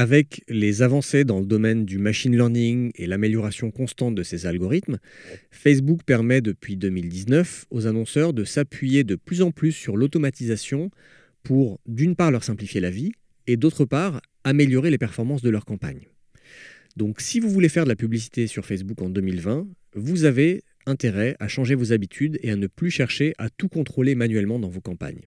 Avec les avancées dans le domaine du machine learning et l'amélioration constante de ces algorithmes, Facebook permet depuis 2019 aux annonceurs de s'appuyer de plus en plus sur l'automatisation pour, d'une part, leur simplifier la vie et d'autre part, améliorer les performances de leur campagne. Donc si vous voulez faire de la publicité sur Facebook en 2020, vous avez intérêt à changer vos habitudes et à ne plus chercher à tout contrôler manuellement dans vos campagnes.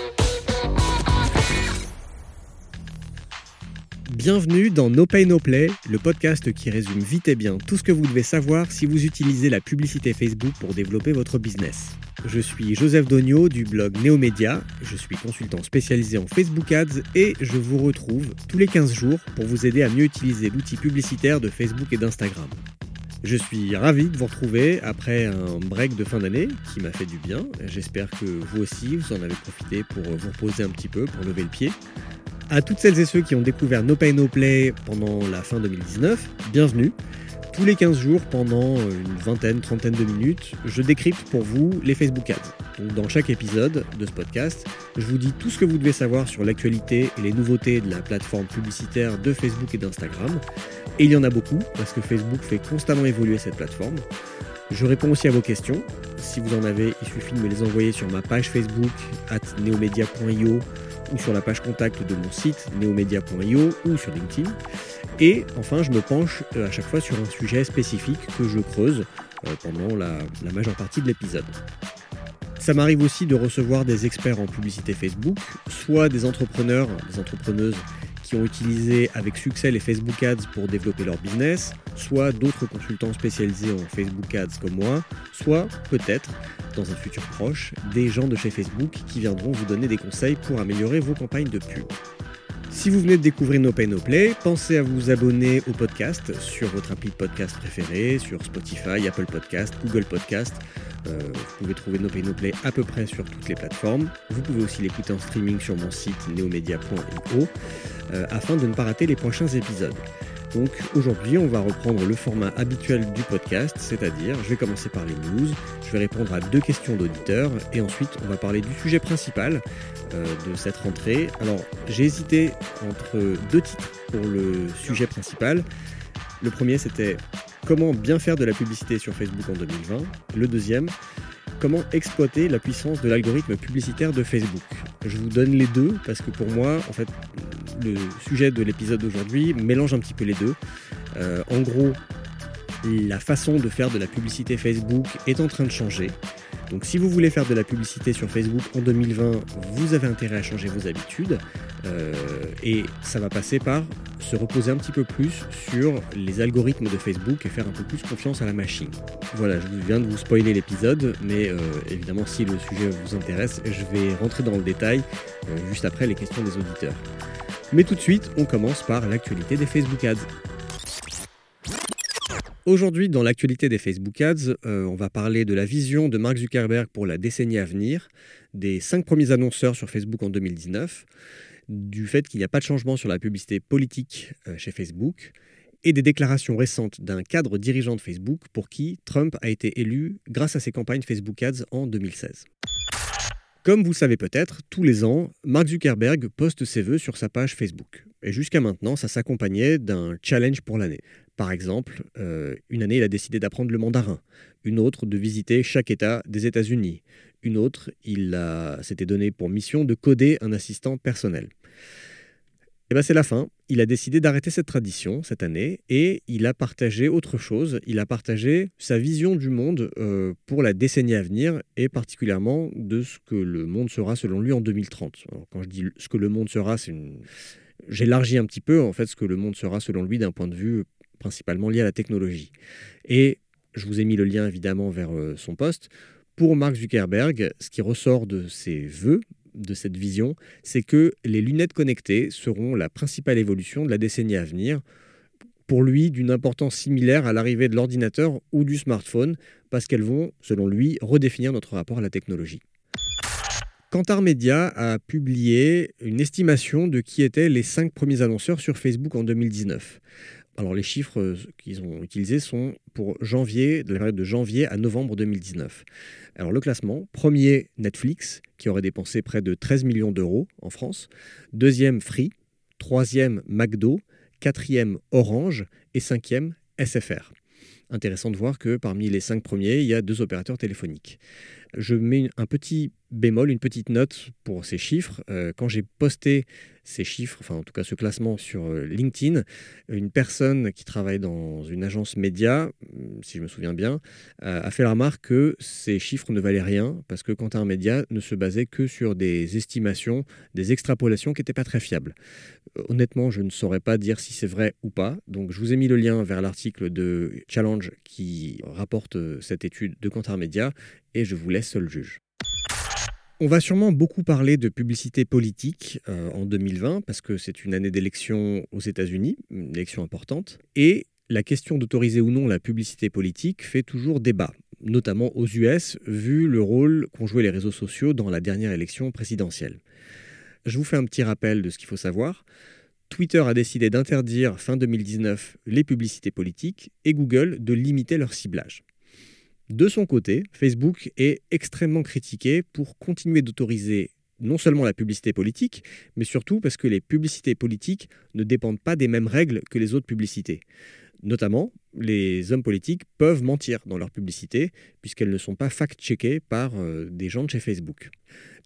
Bienvenue dans No Pay No Play, le podcast qui résume vite et bien tout ce que vous devez savoir si vous utilisez la publicité Facebook pour développer votre business. Je suis Joseph Dogno du blog Neomédia, je suis consultant spécialisé en Facebook Ads et je vous retrouve tous les 15 jours pour vous aider à mieux utiliser l'outil publicitaire de Facebook et d'Instagram. Je suis ravi de vous retrouver après un break de fin d'année qui m'a fait du bien. J'espère que vous aussi, vous en avez profité pour vous reposer un petit peu, pour lever le pied. À toutes celles et ceux qui ont découvert No Pay No Play pendant la fin 2019, bienvenue. Tous les 15 jours, pendant une vingtaine, trentaine de minutes, je décrypte pour vous les Facebook Ads. Donc dans chaque épisode de ce podcast, je vous dis tout ce que vous devez savoir sur l'actualité et les nouveautés de la plateforme publicitaire de Facebook et d'Instagram. Et il y en a beaucoup, parce que Facebook fait constamment évoluer cette plateforme. Je réponds aussi à vos questions. Si vous en avez, il suffit de me les envoyer sur ma page Facebook, at neomedia.io ou sur la page contact de mon site neomedia.io ou sur LinkedIn. Et enfin, je me penche euh, à chaque fois sur un sujet spécifique que je creuse euh, pendant la, la majeure partie de l'épisode. Ça m'arrive aussi de recevoir des experts en publicité Facebook, soit des entrepreneurs, des entrepreneuses ont utilisé avec succès les Facebook Ads pour développer leur business, soit d'autres consultants spécialisés en Facebook Ads comme moi, soit peut-être, dans un futur proche, des gens de chez Facebook qui viendront vous donner des conseils pour améliorer vos campagnes de pub. Si vous venez de découvrir No Pay Play, pensez à vous abonner au podcast sur votre appli de podcast préféré, sur Spotify, Apple Podcast, Google Podcast. Euh, vous pouvez trouver No Pay Play à peu près sur toutes les plateformes. Vous pouvez aussi l'écouter en streaming sur mon site neomedia.io euh, afin de ne pas rater les prochains épisodes. Donc aujourd'hui, on va reprendre le format habituel du podcast, c'est-à-dire je vais commencer par les news, je vais répondre à deux questions d'auditeurs et ensuite on va parler du sujet principal euh, de cette rentrée. Alors j'ai hésité entre deux titres pour le sujet principal. Le premier c'était comment bien faire de la publicité sur Facebook en 2020. Le deuxième, comment exploiter la puissance de l'algorithme publicitaire de Facebook. Je vous donne les deux parce que pour moi, en fait, le sujet de l'épisode d'aujourd'hui mélange un petit peu les deux. Euh, en gros, la façon de faire de la publicité Facebook est en train de changer. Donc si vous voulez faire de la publicité sur Facebook en 2020, vous avez intérêt à changer vos habitudes. Euh, et ça va passer par se reposer un petit peu plus sur les algorithmes de Facebook et faire un peu plus confiance à la machine. Voilà, je viens de vous spoiler l'épisode, mais euh, évidemment si le sujet vous intéresse, je vais rentrer dans le détail euh, juste après les questions des auditeurs. Mais tout de suite, on commence par l'actualité des Facebook Ads. Aujourd'hui, dans l'actualité des Facebook Ads, euh, on va parler de la vision de Mark Zuckerberg pour la décennie à venir, des cinq premiers annonceurs sur Facebook en 2019, du fait qu'il n'y a pas de changement sur la publicité politique euh, chez Facebook, et des déclarations récentes d'un cadre dirigeant de Facebook pour qui Trump a été élu grâce à ses campagnes Facebook Ads en 2016. Comme vous le savez peut-être, tous les ans, Mark Zuckerberg poste ses vœux sur sa page Facebook. Et jusqu'à maintenant, ça s'accompagnait d'un challenge pour l'année. Par exemple, euh, une année, il a décidé d'apprendre le mandarin, une autre de visiter chaque État des États-Unis, une autre, il s'était donné pour mission de coder un assistant personnel. Et bien c'est la fin, il a décidé d'arrêter cette tradition cette année et il a partagé autre chose, il a partagé sa vision du monde euh, pour la décennie à venir et particulièrement de ce que le monde sera selon lui en 2030. quand je dis ce que le monde sera, c'est une... j'élargis un petit peu en fait ce que le monde sera selon lui d'un point de vue principalement lié à la technologie. Et je vous ai mis le lien évidemment vers euh, son poste. Pour Mark Zuckerberg, ce qui ressort de ses voeux, de cette vision, c'est que les lunettes connectées seront la principale évolution de la décennie à venir. Pour lui, d'une importance similaire à l'arrivée de l'ordinateur ou du smartphone, parce qu'elles vont, selon lui, redéfinir notre rapport à la technologie. Kantar Media a publié une estimation de qui étaient les cinq premiers annonceurs sur Facebook en 2019. Alors les chiffres qu'ils ont utilisés sont pour janvier, de la période de janvier à novembre 2019. Alors le classement, premier Netflix, qui aurait dépensé près de 13 millions d'euros en France. Deuxième Free. Troisième McDo. Quatrième Orange. Et cinquième SFR. Intéressant de voir que parmi les cinq premiers, il y a deux opérateurs téléphoniques. Je mets un petit bémol, une petite note pour ces chiffres. Euh, quand j'ai posté ces chiffres, enfin en tout cas ce classement sur euh, LinkedIn, une personne qui travaille dans une agence média, mm, si je me souviens bien, euh, a fait la remarque que ces chiffres ne valaient rien parce que quand un média ne se basait que sur des estimations, des extrapolations qui n'étaient pas très fiables. honnêtement, je ne saurais pas dire si c'est vrai ou pas. Donc je vous ai mis le lien vers l'article de Challenge qui rapporte cette étude de Kantar Media et je vous laisse seul juge. On va sûrement beaucoup parler de publicité politique euh, en 2020 parce que c'est une année d'élection aux États-Unis, une élection importante. Et la question d'autoriser ou non la publicité politique fait toujours débat, notamment aux US, vu le rôle qu'ont joué les réseaux sociaux dans la dernière élection présidentielle. Je vous fais un petit rappel de ce qu'il faut savoir. Twitter a décidé d'interdire fin 2019 les publicités politiques et Google de limiter leur ciblage. De son côté, Facebook est extrêmement critiqué pour continuer d'autoriser non seulement la publicité politique, mais surtout parce que les publicités politiques ne dépendent pas des mêmes règles que les autres publicités. Notamment, les hommes politiques peuvent mentir dans leurs publicités puisqu'elles ne sont pas fact-checkées par euh, des gens de chez Facebook.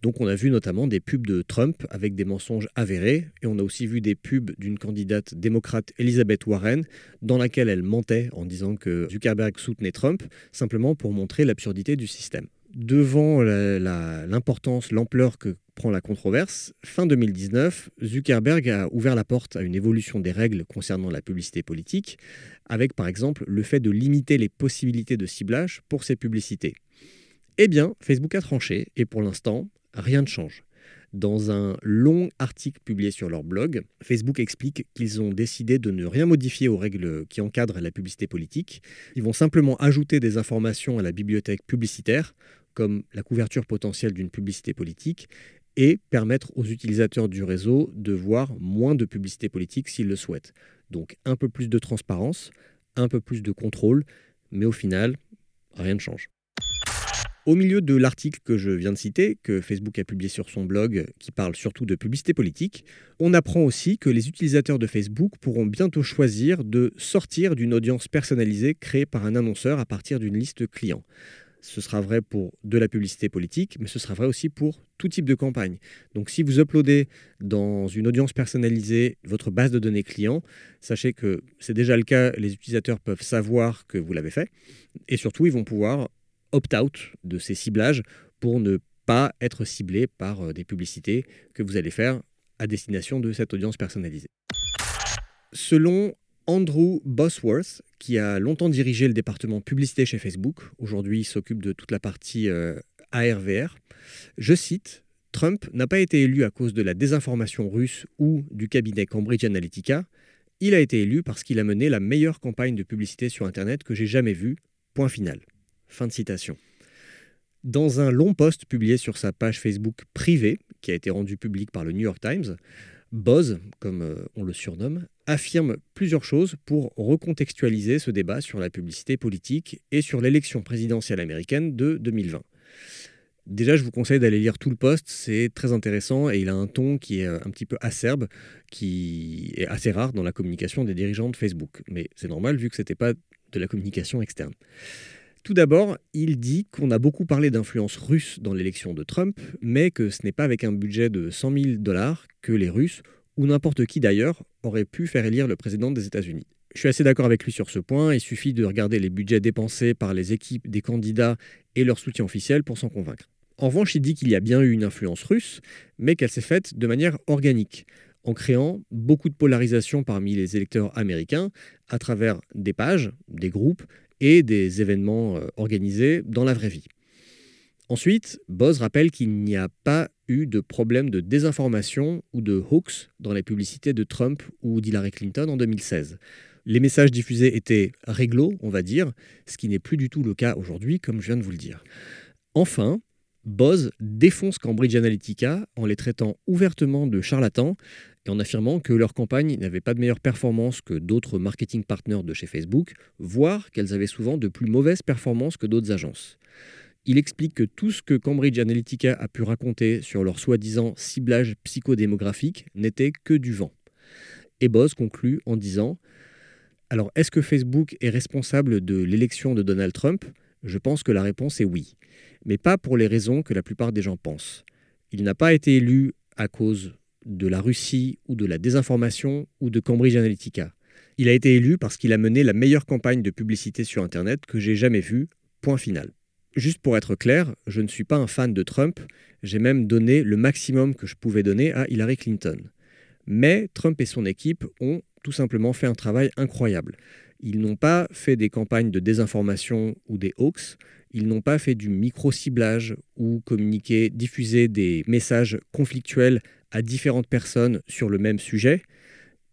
Donc on a vu notamment des pubs de Trump avec des mensonges avérés et on a aussi vu des pubs d'une candidate démocrate Elizabeth Warren dans laquelle elle mentait en disant que Zuckerberg soutenait Trump simplement pour montrer l'absurdité du système devant l'importance, l'ampleur que prend la controverse, fin 2019, Zuckerberg a ouvert la porte à une évolution des règles concernant la publicité politique, avec par exemple le fait de limiter les possibilités de ciblage pour ces publicités. Eh bien, Facebook a tranché, et pour l'instant, rien ne change. Dans un long article publié sur leur blog, Facebook explique qu'ils ont décidé de ne rien modifier aux règles qui encadrent la publicité politique. Ils vont simplement ajouter des informations à la bibliothèque publicitaire comme la couverture potentielle d'une publicité politique, et permettre aux utilisateurs du réseau de voir moins de publicité politique s'ils le souhaitent. Donc un peu plus de transparence, un peu plus de contrôle, mais au final, rien ne change. Au milieu de l'article que je viens de citer, que Facebook a publié sur son blog, qui parle surtout de publicité politique, on apprend aussi que les utilisateurs de Facebook pourront bientôt choisir de sortir d'une audience personnalisée créée par un annonceur à partir d'une liste client. Ce sera vrai pour de la publicité politique, mais ce sera vrai aussi pour tout type de campagne. Donc si vous uploadez dans une audience personnalisée votre base de données client, sachez que c'est déjà le cas, les utilisateurs peuvent savoir que vous l'avez fait, et surtout ils vont pouvoir opt-out de ces ciblages pour ne pas être ciblés par euh, des publicités que vous allez faire à destination de cette audience personnalisée. Selon Andrew Bosworth, qui a longtemps dirigé le département publicité chez Facebook. Aujourd'hui, il s'occupe de toute la partie euh, ARVR. Je cite Trump n'a pas été élu à cause de la désinformation russe ou du cabinet Cambridge Analytica. Il a été élu parce qu'il a mené la meilleure campagne de publicité sur Internet que j'ai jamais vue. Point final. Fin de citation. Dans un long post publié sur sa page Facebook privée, qui a été rendu public par le New York Times, Boz, comme euh, on le surnomme, affirme plusieurs choses pour recontextualiser ce débat sur la publicité politique et sur l'élection présidentielle américaine de 2020. Déjà, je vous conseille d'aller lire tout le post, c'est très intéressant et il a un ton qui est euh, un petit peu acerbe, qui est assez rare dans la communication des dirigeants de Facebook. Mais c'est normal vu que ce n'était pas de la communication externe. Tout d'abord, il dit qu'on a beaucoup parlé d'influence russe dans l'élection de Trump, mais que ce n'est pas avec un budget de 100 000 dollars que les Russes, ou n'importe qui d'ailleurs, auraient pu faire élire le président des États-Unis. Je suis assez d'accord avec lui sur ce point, il suffit de regarder les budgets dépensés par les équipes des candidats et leur soutien officiel pour s'en convaincre. En revanche, il dit qu'il y a bien eu une influence russe, mais qu'elle s'est faite de manière organique, en créant beaucoup de polarisation parmi les électeurs américains à travers des pages, des groupes et des événements euh, organisés dans la vraie vie. Ensuite, Boz rappelle qu'il n'y a pas eu de problème de désinformation ou de hoax dans les publicités de Trump ou d'Hillary Clinton en 2016. Les messages diffusés étaient réglo, on va dire, ce qui n'est plus du tout le cas aujourd'hui, comme je viens de vous le dire. Enfin, Boz défonce Cambridge Analytica en les traitant ouvertement de charlatans et en affirmant que leurs campagnes n'avaient pas de meilleure performance que d'autres marketing partners de chez Facebook, voire qu'elles avaient souvent de plus mauvaises performances que d'autres agences. Il explique que tout ce que Cambridge Analytica a pu raconter sur leur soi-disant ciblage psychodémographique n'était que du vent. Et Boz conclut en disant Alors, est-ce que Facebook est responsable de l'élection de Donald Trump? Je pense que la réponse est oui, mais pas pour les raisons que la plupart des gens pensent. Il n'a pas été élu à cause de la Russie ou de la désinformation ou de Cambridge Analytica. Il a été élu parce qu'il a mené la meilleure campagne de publicité sur Internet que j'ai jamais vue, point final. Juste pour être clair, je ne suis pas un fan de Trump, j'ai même donné le maximum que je pouvais donner à Hillary Clinton. Mais Trump et son équipe ont tout simplement fait un travail incroyable. Ils n'ont pas fait des campagnes de désinformation ou des hoax, ils n'ont pas fait du micro-ciblage ou communiquer, diffuser des messages conflictuels à différentes personnes sur le même sujet.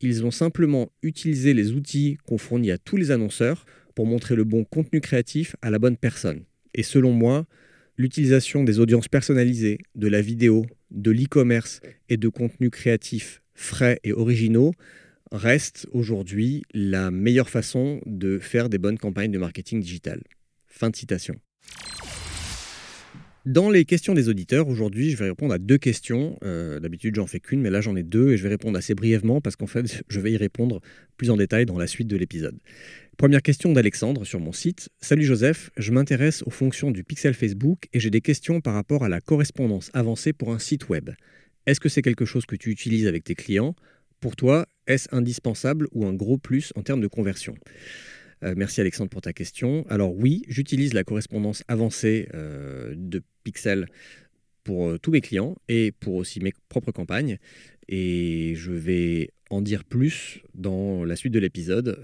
Ils ont simplement utilisé les outils qu'on fournit à tous les annonceurs pour montrer le bon contenu créatif à la bonne personne. Et selon moi, l'utilisation des audiences personnalisées, de la vidéo, de l'e-commerce et de contenus créatifs frais et originaux reste aujourd'hui la meilleure façon de faire des bonnes campagnes de marketing digital. Fin de citation. Dans les questions des auditeurs, aujourd'hui, je vais répondre à deux questions. Euh, d'habitude, j'en fais qu'une, mais là, j'en ai deux et je vais répondre assez brièvement parce qu'en fait, je vais y répondre plus en détail dans la suite de l'épisode. Première question d'Alexandre sur mon site. Salut Joseph, je m'intéresse aux fonctions du pixel Facebook et j'ai des questions par rapport à la correspondance avancée pour un site web. Est-ce que c'est quelque chose que tu utilises avec tes clients? Pour toi, est-ce indispensable ou un gros plus en termes de conversion? Euh, merci Alexandre pour ta question. Alors oui, j'utilise la correspondance avancée euh, de Pixel pour euh, tous mes clients et pour aussi mes propres campagnes. Et je vais en dire plus dans la suite de l'épisode.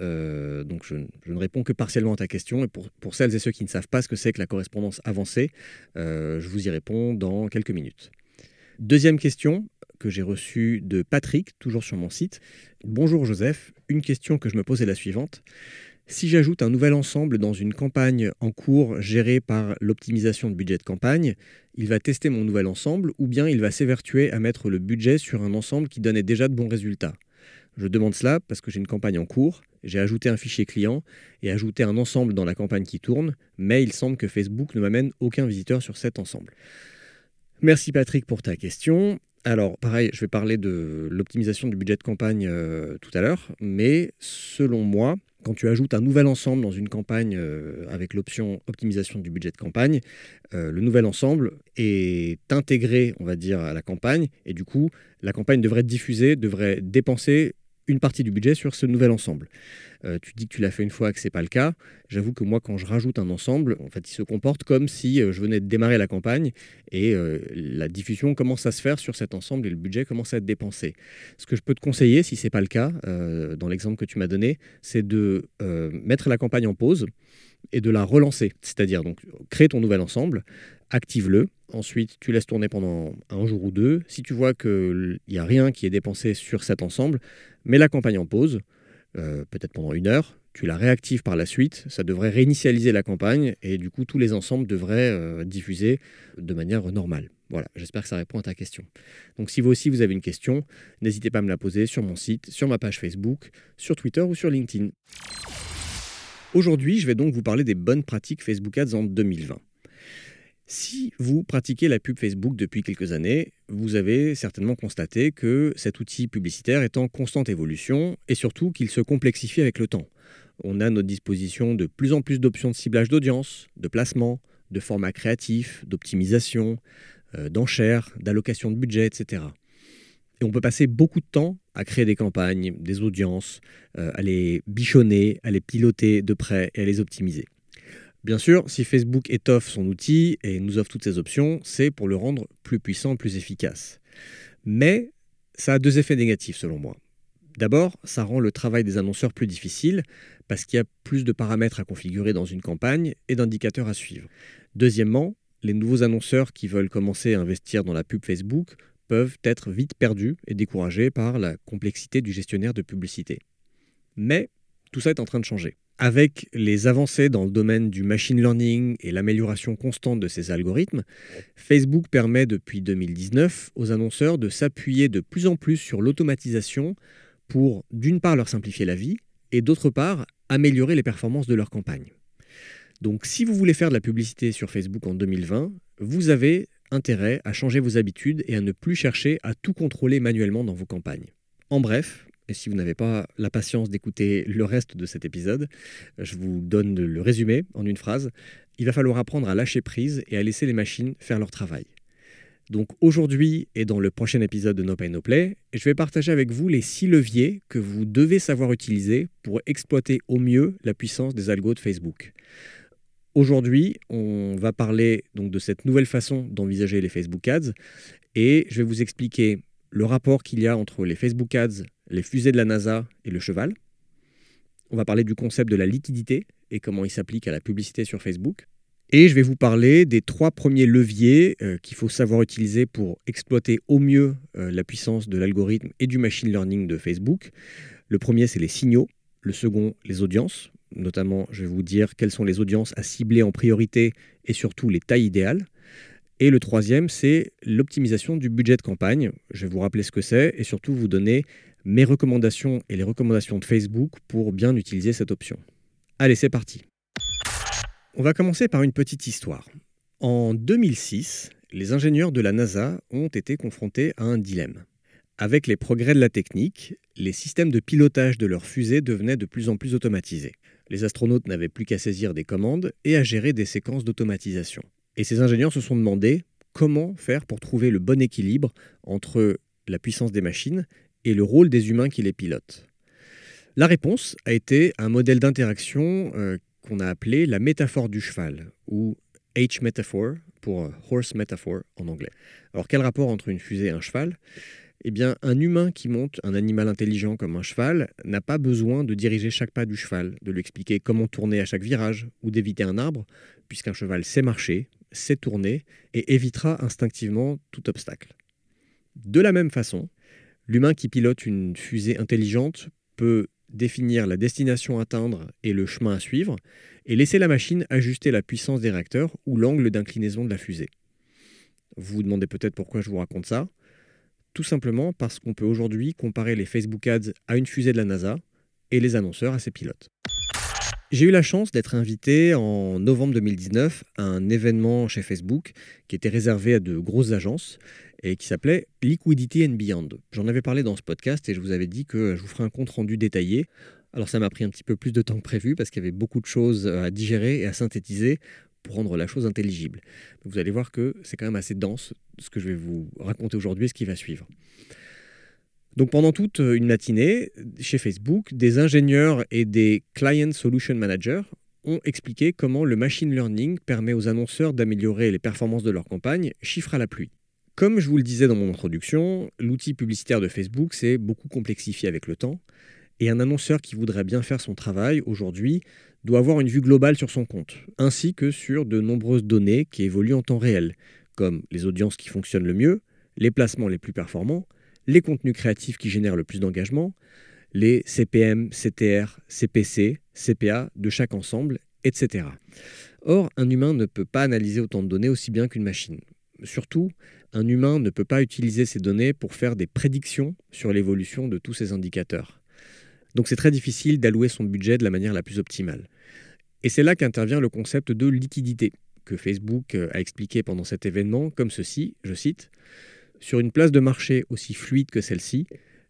donc je, ne réponds que partiellement à ta question. Et pour, pour, celles et ceux qui ne savent pas ce que c'est que la correspondance avancée, je vous y réponds dans quelques minutes. Deuxième question que j'ai reçue de Patrick, toujours sur mon site. Bonjour Joseph, une question que je me pose est la suivante. Si j'ajoute un nouvel ensemble dans une campagne en cours gérée par l'optimisation de budget de campagne, il va tester mon nouvel ensemble ou bien il va s'évertuer à mettre le budget sur un ensemble qui donnait déjà de bons résultats. Je demande cela parce que j'ai une campagne en cours, j'ai ajouté un fichier client et ajouté un ensemble dans la campagne qui tourne, mais il semble que Facebook ne m'amène aucun visiteur sur cet ensemble. Merci Patrick pour ta question. Alors, pareil, je vais parler de l'optimisation du budget de campagne euh, tout à l'heure, mais selon moi, quand tu ajoutes un nouvel ensemble dans une campagne euh, avec l'option optimisation du budget de campagne, euh, le nouvel ensemble est intégré, on va dire, à la campagne, et du coup, la campagne devrait être diffusée, devrait dépenser une partie du budget sur ce nouvel ensemble. Euh, tu dis que tu l'as fait une fois, que c'est pas le cas. J'avoue que moi, quand je rajoute un ensemble, en fait, il se comporte comme si euh, je venais de démarrer la campagne et euh, la diffusion commence à se faire sur cet ensemble et le budget commence à être dépensé. Ce que je peux te conseiller, si c'est pas le cas, dans l'exemple que tu m'as donné, c'est de mettre la campagne en pause et de la relancer. C'est-à-dire donc créer ton nouvel ensemble, active-le. Ensuite, tu laisses tourner pendant un jour ou deux. Si tu vois qu'il n'y a rien qui est dépensé sur cet ensemble, mets la campagne en pause, euh, peut-être pendant une heure. Tu la réactives par la suite. Ça devrait réinitialiser la campagne et du coup, tous les ensembles devraient euh, diffuser de manière normale. Voilà, j'espère que ça répond à ta question. Donc si vous aussi vous avez une question, n'hésitez pas à me la poser sur mon site, sur ma page Facebook, sur Twitter ou sur LinkedIn. Aujourd'hui, je vais donc vous parler des bonnes pratiques Facebook Ads en 2020. Si vous pratiquez la pub Facebook depuis quelques années, vous avez certainement constaté que cet outil publicitaire est en constante évolution et surtout qu'il se complexifie avec le temps. On a à notre disposition de plus en plus d'options de ciblage d'audience, de placement, de formats créatifs, d'optimisation, euh, d'enchères, d'allocation de budget, etc. Et on peut passer beaucoup de temps à créer des campagnes, des audiences, euh, à les bichonner, à les piloter de près et à les optimiser. Bien sûr, si Facebook étoffe son outil et nous offre toutes ces options, c'est pour le rendre plus puissant, plus efficace. Mais ça a deux effets négatifs selon moi. D'abord, ça rend le travail des annonceurs plus difficile parce qu'il y a plus de paramètres à configurer dans une campagne et d'indicateurs à suivre. Deuxièmement, les nouveaux annonceurs qui veulent commencer à investir dans la pub Facebook peuvent être vite perdus et découragés par la complexité du gestionnaire de publicité. Mais tout ça est en train de changer. Avec les avancées dans le domaine du machine learning et l'amélioration constante de ces algorithmes, Facebook permet depuis 2019 aux annonceurs de s'appuyer de plus en plus sur l'automatisation pour d'une part leur simplifier la vie et d'autre part améliorer les performances de leur campagne. Donc si vous voulez faire de la publicité sur Facebook en 2020, vous avez intérêt à changer vos habitudes et à ne plus chercher à tout contrôler manuellement dans vos campagnes. En bref, et si vous n'avez pas la patience d'écouter le reste de cet épisode, je vous donne le résumé en une phrase. Il va falloir apprendre à lâcher prise et à laisser les machines faire leur travail. Donc aujourd'hui et dans le prochain épisode de No Pay No Play, je vais partager avec vous les six leviers que vous devez savoir utiliser pour exploiter au mieux la puissance des algos de Facebook. Aujourd'hui, on va parler donc de cette nouvelle façon d'envisager les Facebook Ads et je vais vous expliquer le rapport qu'il y a entre les Facebook Ads, les fusées de la NASA et le cheval. On va parler du concept de la liquidité et comment il s'applique à la publicité sur Facebook. Et je vais vous parler des trois premiers leviers euh, qu'il faut savoir utiliser pour exploiter au mieux euh, la puissance de l'algorithme et du machine learning de Facebook. Le premier, c'est les signaux. Le second, les audiences. Notamment, je vais vous dire quelles sont les audiences à cibler en priorité et surtout les tailles idéales. Et le troisième, c'est l'optimisation du budget de campagne. Je vais vous rappeler ce que c'est et surtout vous donner mes recommandations et les recommandations de Facebook pour bien utiliser cette option. Allez, c'est parti. On va commencer par une petite histoire. En 2006, les ingénieurs de la NASA ont été confrontés à un dilemme. Avec les progrès de la technique, les systèmes de pilotage de leurs fusées devenaient de plus en plus automatisés. Les astronautes n'avaient plus qu'à saisir des commandes et à gérer des séquences d'automatisation. Et ces ingénieurs se sont demandé comment faire pour trouver le bon équilibre entre la puissance des machines et le rôle des humains qui les pilotent. La réponse a été un modèle d'interaction euh, qu'on a appelé la métaphore du cheval, ou H-metaphor pour euh, horse metaphor en anglais. Alors quel rapport entre une fusée et un cheval? Eh bien, un humain qui monte un animal intelligent comme un cheval n'a pas besoin de diriger chaque pas du cheval, de lui expliquer comment tourner à chaque virage ou d'éviter un arbre, puisqu'un cheval sait marcher, sait tourner et évitera instinctivement tout obstacle. De la même façon, l'humain qui pilote une fusée intelligente peut définir la destination à atteindre et le chemin à suivre, et laisser la machine ajuster la puissance des réacteurs ou l'angle d'inclinaison de la fusée. Vous vous demandez peut-être pourquoi je vous raconte ça. Tout simplement parce qu'on peut aujourd'hui comparer les Facebook Ads à une fusée de la NASA et les annonceurs à ses pilotes. J'ai eu la chance d'être invité en novembre 2019 à un événement chez Facebook qui était réservé à de grosses agences et qui s'appelait Liquidity and Beyond. J'en avais parlé dans ce podcast et je vous avais dit que je vous ferai un compte rendu détaillé. Alors ça m'a pris un petit peu plus de temps que prévu parce qu'il y avait beaucoup de choses à digérer et à synthétiser rendre la chose intelligible. Vous allez voir que c'est quand même assez dense ce que je vais vous raconter aujourd'hui et ce qui va suivre. Donc pendant toute une matinée, chez Facebook, des ingénieurs et des Client Solution Managers ont expliqué comment le machine learning permet aux annonceurs d'améliorer les performances de leur campagne, chiffre à la pluie. Comme je vous le disais dans mon introduction, l'outil publicitaire de Facebook s'est beaucoup complexifié avec le temps, et un annonceur qui voudrait bien faire son travail aujourd'hui doit avoir une vue globale sur son compte, ainsi que sur de nombreuses données qui évoluent en temps réel, comme les audiences qui fonctionnent le mieux, les placements les plus performants, les contenus créatifs qui génèrent le plus d'engagement, les CPM, CTR, CPC, CPA de chaque ensemble, etc. Or, un humain ne peut pas analyser autant de données aussi bien qu'une machine. Surtout, un humain ne peut pas utiliser ces données pour faire des prédictions sur l'évolution de tous ces indicateurs. Donc c'est très difficile d'allouer son budget de la manière la plus optimale. Et c'est là qu'intervient le concept de liquidité, que Facebook a expliqué pendant cet événement comme ceci, je cite, sur une place de marché aussi fluide que celle-ci,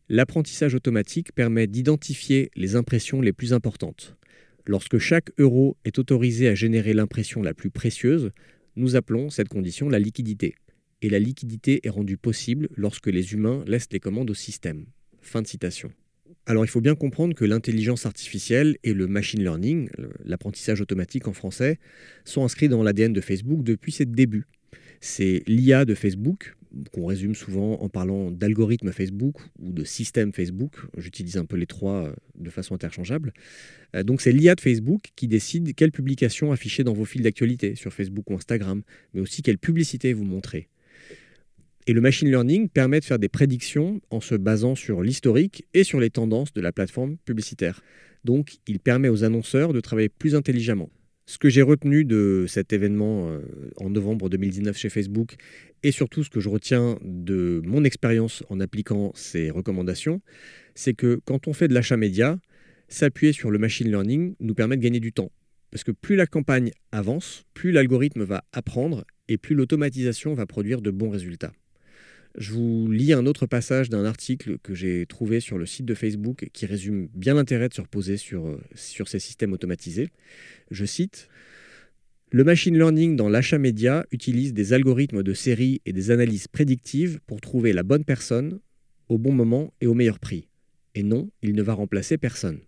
l'apprentissage automatique permet d'identifier les impressions les plus importantes. Lorsque chaque euro est autorisé à générer l'impression la plus précieuse, nous appelons cette condition la liquidité. Et la liquidité est rendue possible lorsque les humains laissent les commandes au système. Fin de citation. Alors il faut bien comprendre que l'intelligence artificielle et le machine learning, l'apprentissage automatique en français, sont inscrits dans l'ADN de Facebook depuis ses débuts. C'est l'IA de Facebook, qu'on résume souvent en parlant d'algorithme Facebook ou de système Facebook. J'utilise un peu les trois euh, de façon interchangeable. Euh, donc c'est l'IA de Facebook qui décide quelle publication afficher dans vos fils d'actualité sur Facebook ou Instagram, mais aussi quelle publicité vous montrer. Et le machine learning permet de faire des prédictions en se basant sur l'historique et sur les tendances de la plateforme publicitaire. Donc il permet aux annonceurs de travailler plus intelligemment. Ce que j'ai retenu de cet événement euh, en novembre 2019 chez Facebook et surtout ce que je retiens de mon expérience en appliquant ces recommandations, c'est que quand on fait de l'achat média, s'appuyer sur le machine learning nous permet de gagner du temps. Parce que plus la campagne avance, plus l'algorithme va apprendre et plus l'automatisation va produire de bons résultats. Je vous lis un autre passage d'un article que j'ai trouvé sur le site de Facebook qui résume bien l'intérêt de se reposer sur, euh, ces systèmes automatisés. Je cite Le machine learning dans l'achat média utilise des algorithmes de série et des analyses prédictives pour trouver la bonne personne au bon moment et au meilleur prix. Et non, il ne va remplacer personne.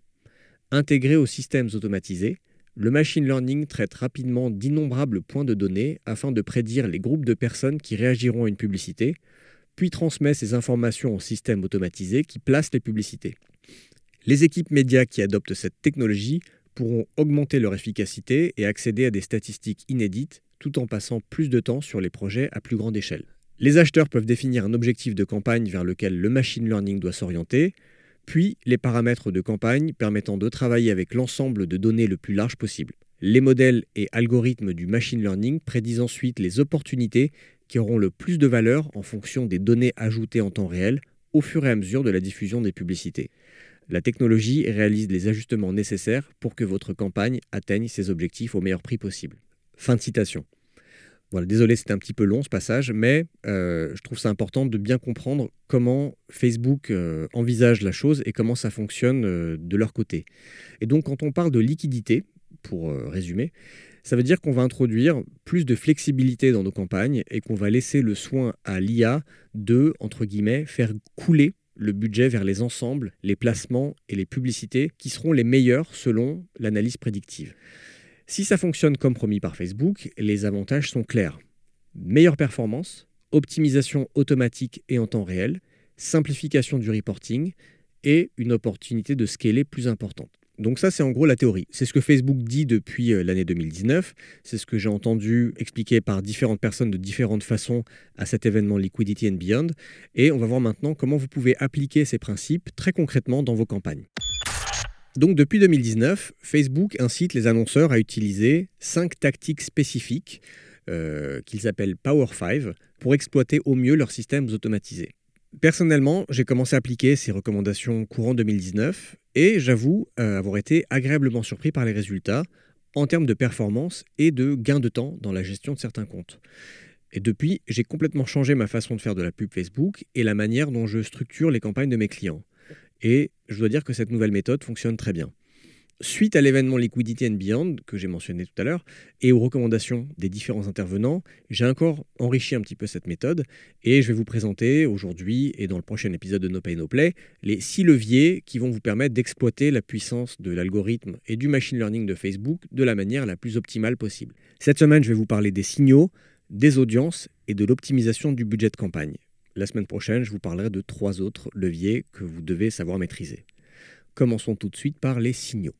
Intégré aux systèmes automatisés, le machine learning traite rapidement d'innombrables points de données afin de prédire les groupes de personnes qui réagiront à une publicité, puis transmet ces informations au système automatisé qui place les publicités. Les équipes médias qui adoptent cette technologie pourront augmenter leur efficacité et accéder à des statistiques inédites tout en passant plus de temps sur les projets à plus grande échelle. Les acheteurs peuvent définir un objectif de campagne vers lequel le machine learning doit s'orienter, puis les paramètres de campagne permettant de travailler avec l'ensemble de données le plus large possible. Les modèles et algorithmes du machine learning prédisent ensuite les opportunités qui auront le plus de valeur en fonction des données ajoutées en temps réel au fur et à mesure de la diffusion des publicités. La technologie réalise les ajustements nécessaires pour que votre campagne atteigne ses objectifs au meilleur prix possible. Fin de citation. Voilà, désolé, c'était un petit peu long ce passage, mais euh, je trouve ça important de bien comprendre comment Facebook euh, envisage la chose et comment ça fonctionne euh, de leur côté. Et donc, quand on parle de liquidité, pour résumer, ça veut dire qu'on va introduire plus de flexibilité dans nos campagnes et qu'on va laisser le soin à l'IA de, entre guillemets, faire couler le budget vers les ensembles, les placements et les publicités qui seront les meilleurs selon l'analyse prédictive. Si ça fonctionne comme promis par Facebook, les avantages sont clairs. Meilleure performance, optimisation automatique et en temps réel, simplification du reporting et une opportunité de scaler plus importante. Donc ça, c'est en gros la théorie. C'est ce que Facebook dit depuis euh, l'année 2019. C'est ce que j'ai entendu expliquer par différentes personnes de différentes façons à cet événement Liquidity and Beyond. Et on va voir maintenant comment vous pouvez appliquer ces principes très concrètement dans vos campagnes. Donc depuis 2019, Facebook incite les annonceurs à utiliser cinq tactiques spécifiques euh, qu'ils appellent Power 5 pour exploiter au mieux leurs systèmes automatisés. Personnellement, j'ai commencé à appliquer ces recommandations courant 2019 et j'avoue euh, avoir été agréablement surpris par les résultats en termes de performance et de gain de temps dans la gestion de certains comptes. Et depuis, j'ai complètement changé ma façon de faire de la pub Facebook et la manière dont je structure les campagnes de mes clients. Et je dois dire que cette nouvelle méthode fonctionne très bien. Suite à l'événement Liquidity and Beyond que j'ai mentionné tout à l'heure et aux recommandations des différents intervenants, j'ai encore enrichi un petit peu cette méthode et je vais vous présenter aujourd'hui et dans le prochain épisode de No Pay No Play les six leviers qui vont vous permettre d'exploiter la puissance de l'algorithme et du machine learning de Facebook de la manière la plus optimale possible. Cette semaine, je vais vous parler des signaux, des audiences et de l'optimisation du budget de campagne. La semaine prochaine, je vous parlerai de trois autres leviers que vous devez savoir maîtriser. Commençons tout de suite par les signaux.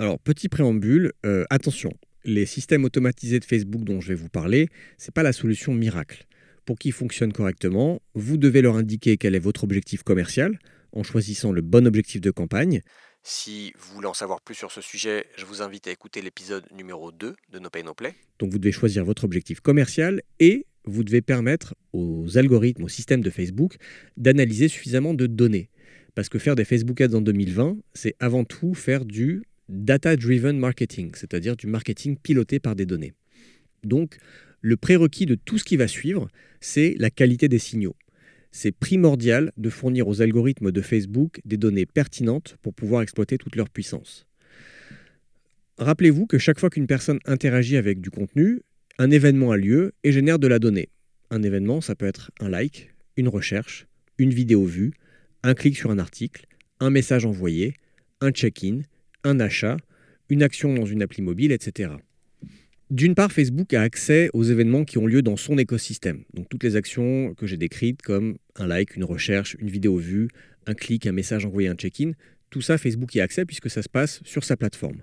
Alors, petit préambule, euh, attention, les systèmes automatisés de Facebook dont je vais vous parler, ce n'est pas la solution miracle. Pour qu'ils fonctionnent correctement, vous devez leur indiquer quel est votre objectif commercial en choisissant le bon objectif de campagne. Si vous voulez en savoir plus sur ce sujet, je vous invite à écouter l'épisode numéro 2 de No Pay No Play. Donc vous devez choisir votre objectif commercial et vous devez permettre aux algorithmes, au système de Facebook, d'analyser suffisamment de données. Parce que faire des Facebook Ads en 2020, c'est avant tout faire du data-driven marketing, c'est-à-dire du marketing piloté par des données. Donc, le prérequis de tout ce qui va suivre, c'est la qualité des signaux. C'est primordial de fournir aux algorithmes de Facebook des données pertinentes pour pouvoir exploiter toute leur puissance. Rappelez-vous que chaque fois qu'une personne interagit avec du contenu, un événement a lieu et génère de la donnée. Un événement, ça peut être un like, une recherche, une vidéo vue, un clic sur un article, un message envoyé, un check-in, un achat, une action dans une appli mobile, etc. D'une part, Facebook a accès aux événements qui ont lieu dans son écosystème. Donc toutes les actions que j'ai décrites comme un like, une recherche, une vidéo vue, un clic, un message envoyé, un check-in, tout ça, Facebook y a accès puisque ça se passe sur sa plateforme.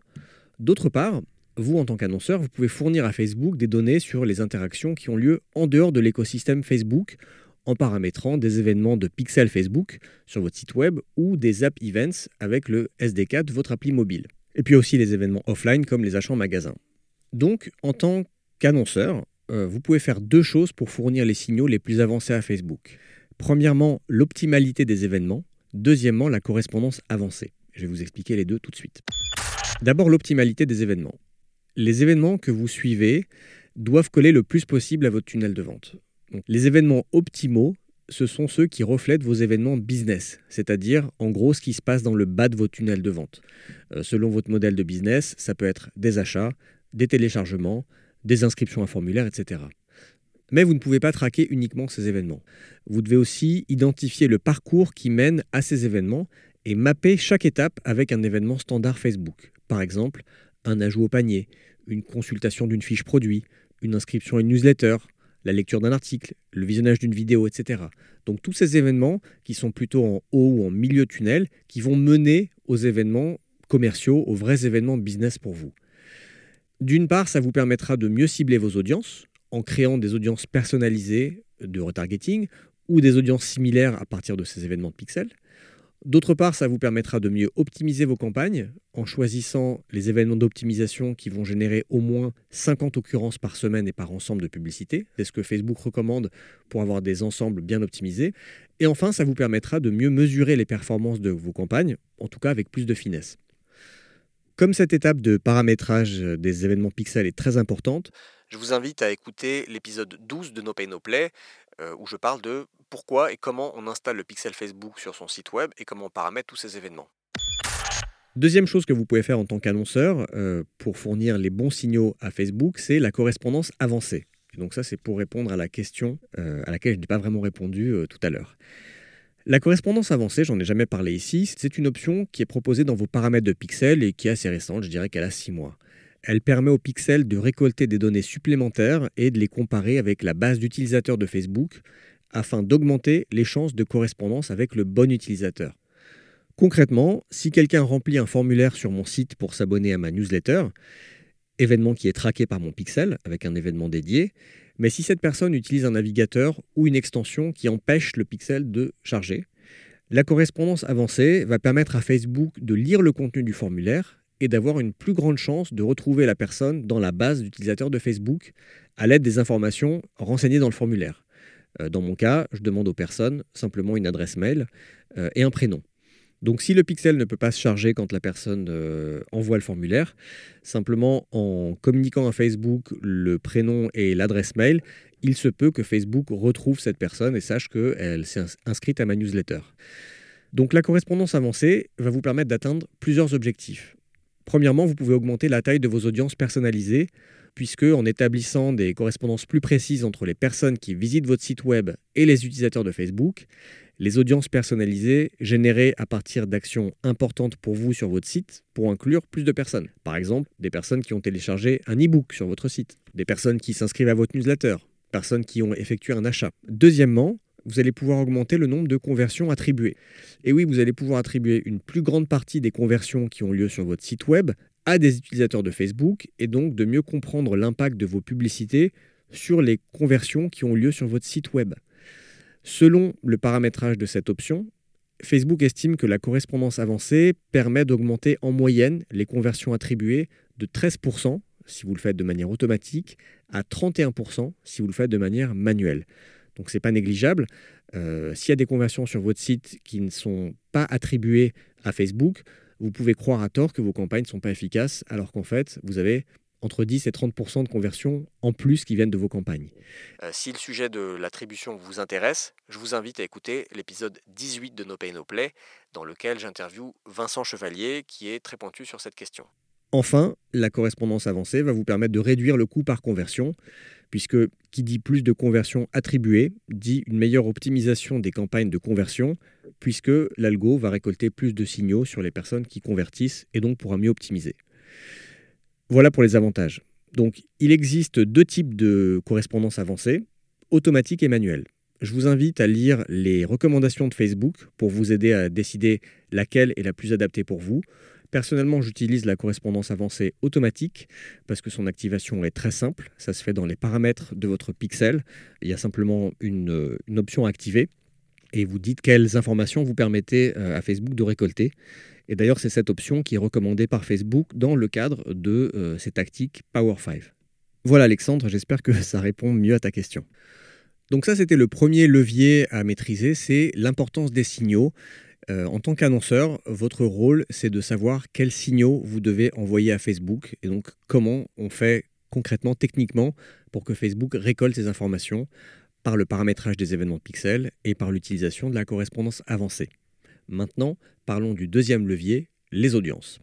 D'autre part, vous, en tant qu'annonceur, vous pouvez fournir à Facebook des données sur les interactions qui ont lieu en dehors de l'écosystème Facebook en paramétrant des événements de pixel Facebook sur votre site web ou des app events avec le SDK de votre appli mobile. Et puis aussi les événements offline comme les achats en magasin. Donc, en tant qu'annonceur, euh, vous pouvez faire deux choses pour fournir les signaux les plus avancés à Facebook. Premièrement, l'optimalité des événements. Deuxièmement, la correspondance avancée. Je vais vous expliquer les deux tout de suite. D'abord, l'optimalité des événements. Les événements que vous suivez doivent coller le plus possible à votre tunnel de vente. Les événements optimaux, ce sont ceux qui reflètent vos événements business, c'est-à-dire en gros ce qui se passe dans le bas de votre tunnel de vente. Euh, selon votre modèle de business, ça peut être des achats, des téléchargements, des inscriptions à formulaire, etc. Mais vous ne pouvez pas traquer uniquement ces événements. Vous devez aussi identifier le parcours qui mène à ces événements et mapper chaque étape avec un événement standard Facebook. Par exemple, un ajout au panier, une consultation d'une fiche produit, une inscription à une newsletter, la lecture d'un article, le visionnage d'une vidéo, etc. Donc tous ces événements qui sont plutôt en haut ou en milieu tunnel, qui vont mener aux événements commerciaux, aux vrais événements business pour vous. D'une part, ça vous permettra de mieux cibler vos audiences en créant des audiences personnalisées de retargeting ou des audiences similaires à partir de ces événements de pixels. D'autre part, ça vous permettra de mieux optimiser vos campagnes en choisissant les événements d'optimisation qui vont générer au moins 50 occurrences par semaine et par ensemble de publicités. C'est ce que Facebook recommande pour avoir des ensembles bien optimisés. Et enfin, ça vous permettra de mieux mesurer les performances de vos campagnes, en tout cas avec plus de finesse. Comme cette étape de paramétrage des événements pixels est très importante, je vous invite à écouter l'épisode 12 de No Pay No Play, euh, où je parle de pourquoi et comment on installe le pixel Facebook sur son site web et comment on paramètre tous ces événements. Deuxième chose que vous pouvez faire en tant qu'annonceur euh, pour fournir les bons signaux à Facebook, c'est la correspondance avancée. donc ça, c'est pour répondre à la question euh, à laquelle je n'ai pas vraiment répondu tout à l'heure. La correspondance avancée, j'en ai jamais parlé ici, c'est une option qui est proposée dans vos paramètres de pixels et qui est assez récente, je dirais qu'elle a 6 mois. Elle permet aux pixels de récolter des données supplémentaires et de les comparer avec la base d'utilisateurs de Facebook afin d'augmenter les chances de correspondance avec le bon utilisateur. Concrètement, si quelqu'un remplit un formulaire sur mon site pour s'abonner à ma newsletter, événement qui est traqué par mon pixel avec un événement dédié, mais si cette personne utilise un navigateur ou une extension qui empêche le pixel de charger, la correspondance avancée va permettre à Facebook de lire le contenu du formulaire et d'avoir une plus grande chance de retrouver la personne dans la base d'utilisateurs de Facebook à l'aide des informations renseignées dans le formulaire. Euh, dans mon cas, je demande aux personnes simplement une adresse mail euh, et un prénom. Donc si le pixel ne peut pas se charger quand la personne euh, envoie le formulaire, simplement en communiquant à Facebook le prénom et l'adresse mail, il se peut que Facebook retrouve cette personne et sache qu'elle s'est inscrite à ma newsletter. Donc la correspondance avancée va vous permettre d'atteindre plusieurs objectifs. Premièrement, vous pouvez augmenter la taille de vos audiences personnalisées, puisque en établissant des correspondances plus précises entre les personnes qui visitent votre site web et les utilisateurs de Facebook, les audiences personnalisées générées à partir d'actions importantes pour vous sur votre site pour inclure plus de personnes. Par exemple, des personnes qui ont téléchargé un e-book sur votre site, des personnes qui s'inscrivent à votre newsletter, personnes qui ont effectué un achat. Deuxièmement, vous allez pouvoir augmenter le nombre de conversions attribuées. Et oui, vous allez pouvoir attribuer une plus grande partie des conversions qui ont lieu sur votre site web à des utilisateurs de Facebook et donc de mieux comprendre l'impact de vos publicités sur les conversions qui ont lieu sur votre site web. Selon le paramétrage de cette option, Facebook estime que la correspondance avancée permet d'augmenter en moyenne les conversions attribuées de 13% si vous le faites de manière automatique à 31% si vous le faites de manière manuelle. Donc ce n'est pas négligeable. Euh, s'il y a des conversions sur votre site qui ne sont pas attribuées à Facebook, vous pouvez croire à tort que vos campagnes ne sont pas efficaces alors qu'en fait vous avez entre 10 et 30% de conversions en plus qui viennent de vos campagnes. Euh, si le sujet de l'attribution vous intéresse, je vous invite à écouter l'épisode 18 de No Pay No Play, dans lequel j'interviewe Vincent Chevalier, qui est très pointu sur cette question. Enfin, la correspondance avancée va vous permettre de réduire le coût par conversion, puisque qui dit plus de conversions attribuées dit une meilleure optimisation des campagnes de conversion, puisque l'algo va récolter plus de signaux sur les personnes qui convertissent et donc pourra mieux optimiser. Voilà pour les avantages. Donc, il existe deux types de correspondance avancée, automatique et manuelle. Je vous invite à lire les recommandations de Facebook pour vous aider à décider laquelle est la plus adaptée pour vous. Personnellement, j'utilise la correspondance avancée automatique parce que son activation est très simple. Ça se fait dans les paramètres de votre pixel. Il y a simplement une, une option activée et vous dites quelles informations vous permettez euh, à Facebook de récolter. Et d'ailleurs, c'est cette option qui est recommandée par Facebook dans le cadre de euh, ces tactiques Power 5. Voilà Alexandre, j'espère que ça répond mieux à ta question. Donc ça, c'était le premier levier à maîtriser, c'est l'importance des signaux. Euh, en tant qu'annonceur, votre rôle, c'est de savoir quels signaux vous devez envoyer à Facebook et donc comment on fait concrètement, techniquement, pour que Facebook récolte ces informations par le paramétrage des événements de pixels et par l'utilisation de la correspondance avancée. Maintenant, parlons du deuxième levier, les audiences.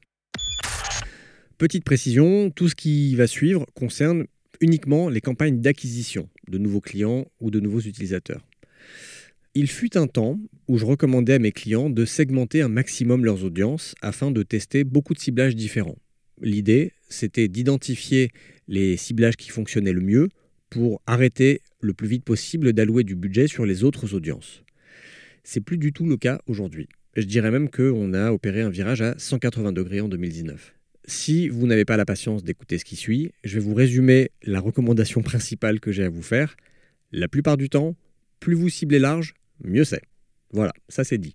Petite précision, tout ce qui va suivre concerne uniquement les campagnes d'acquisition de nouveaux clients ou de nouveaux utilisateurs. Il fut un temps où je recommandais à mes clients de segmenter un maximum leurs audiences afin de tester beaucoup de ciblages différents. L'idée, c'était d'identifier les ciblages qui fonctionnaient le mieux pour arrêter le plus vite possible d'allouer du budget sur les autres audiences. C'est plus du tout le cas aujourd'hui. Je dirais même qu'on a opéré un virage à 180 degrés en 2019. Si vous n'avez pas la patience d'écouter ce qui suit, je vais vous résumer la recommandation principale que j'ai à vous faire. La plupart du temps, plus vous ciblez large, mieux c'est. Voilà, ça c'est dit.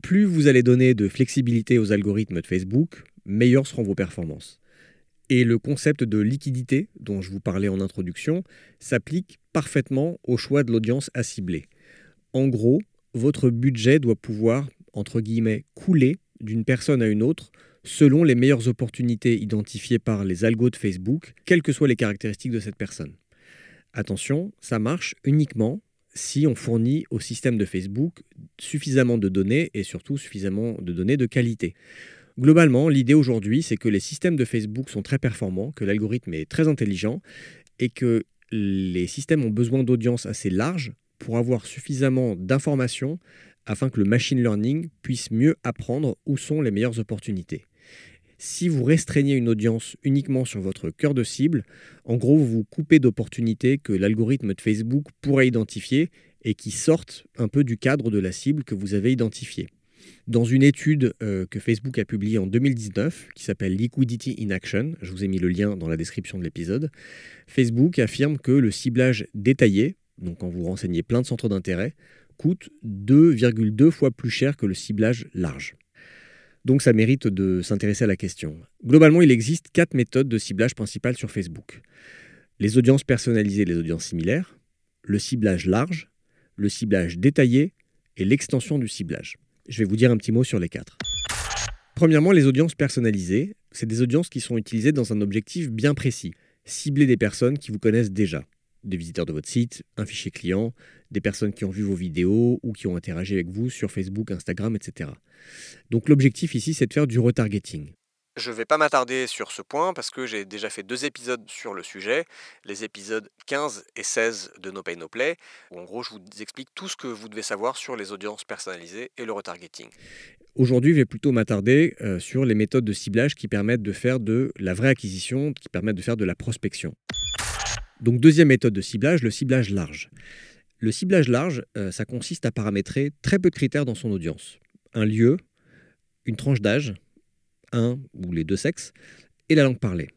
Plus vous allez donner de flexibilité aux algorithmes de Facebook, meilleures seront vos performances. Et le concept de liquidité dont je vous parlais en introduction s'applique parfaitement au choix de l'audience à cibler. En gros, votre budget doit pouvoir, entre guillemets, couler d'une personne à une autre selon les meilleures opportunités identifiées par les algos de Facebook, quelles que soient les caractéristiques de cette personne. Attention, ça marche uniquement si on fournit au système de Facebook suffisamment de données et surtout suffisamment de données de qualité. Globalement, l'idée aujourd'hui, c'est que les systèmes de Facebook sont très performants, que l'algorithme est très intelligent et que les systèmes ont besoin d'audience assez large pour avoir suffisamment d'informations afin que le machine learning puisse mieux apprendre où sont les meilleures opportunités. Si vous restreignez une audience uniquement sur votre cœur de cible, en gros, vous vous coupez d'opportunités que l'algorithme de Facebook pourrait identifier et qui sortent un peu du cadre de la cible que vous avez identifiée. Dans une étude euh, que Facebook a publiée en 2019, qui s'appelle Liquidity in Action, je vous ai mis le lien dans la description de l'épisode, Facebook affirme que le ciblage détaillé, donc quand vous renseignez plein de centres d'intérêt, coûte 2,2 fois plus cher que le ciblage large. Donc ça mérite de s'intéresser à la question. Globalement, il existe quatre méthodes de ciblage principales sur Facebook. Les audiences personnalisées et les audiences similaires, le ciblage large, le ciblage détaillé et l'extension du ciblage. Je vais vous dire un petit mot sur les quatre. Premièrement, les audiences personnalisées, c'est des audiences qui sont utilisées dans un objectif bien précis. Cibler des personnes qui vous connaissent déjà. Des visiteurs de votre site, un fichier client, des personnes qui ont vu vos vidéos ou qui ont interagi avec vous sur Facebook, Instagram, etc. Donc l'objectif ici, c'est de faire du retargeting. Je ne vais pas m'attarder sur ce point parce que j'ai déjà fait deux épisodes sur le sujet, les épisodes 15 et 16 de No Pay No Play, où en gros je vous explique tout ce que vous devez savoir sur les audiences personnalisées et le retargeting. Aujourd'hui, je vais plutôt m'attarder euh, sur les méthodes de ciblage qui permettent de faire de la vraie acquisition, qui permettent de faire de la prospection. Donc deuxième méthode de ciblage, le ciblage large. Le ciblage large, euh, ça consiste à paramétrer très peu de critères dans son audience. Un lieu, une tranche d'âge, un ou les deux sexes, et la langue parlée.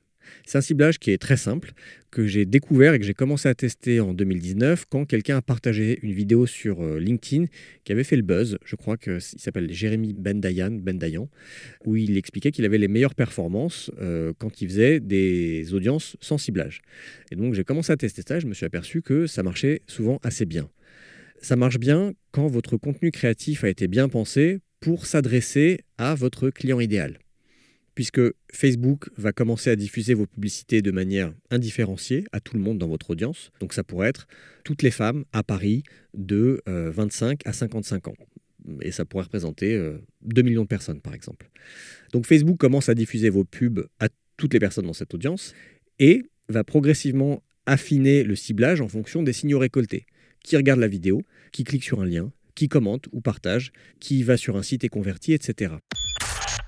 C'est un ciblage qui est très simple, que j'ai découvert et que j'ai commencé à tester en 2019 quand quelqu'un a partagé une vidéo sur euh, LinkedIn qui avait fait le buzz. Je crois qu'il s'appelle Jérémy Bendayan, Bendayan, où il expliquait qu'il avait les meilleures performances euh, quand il faisait des audiences sans ciblage. Et donc j'ai commencé à tester ça et je me suis aperçu que ça marchait souvent assez bien. Ça marche bien quand votre contenu créatif a été bien pensé pour s'adresser à votre client idéal puisque Facebook va commencer à diffuser vos publicités de manière indifférenciée à tout le monde dans votre audience. Donc ça pourrait être toutes les femmes à Paris de 25 euh, à 55 ans. Et ça pourrait représenter 2 euh, millions de personnes, par exemple. Donc Facebook commence à diffuser vos pubs à toutes les personnes dans cette audience et va progressivement affiner le ciblage en fonction des signaux récoltés. Qui regarde la vidéo, qui clique sur un lien, qui commente ou partage, qui va sur un site et convertit, etc.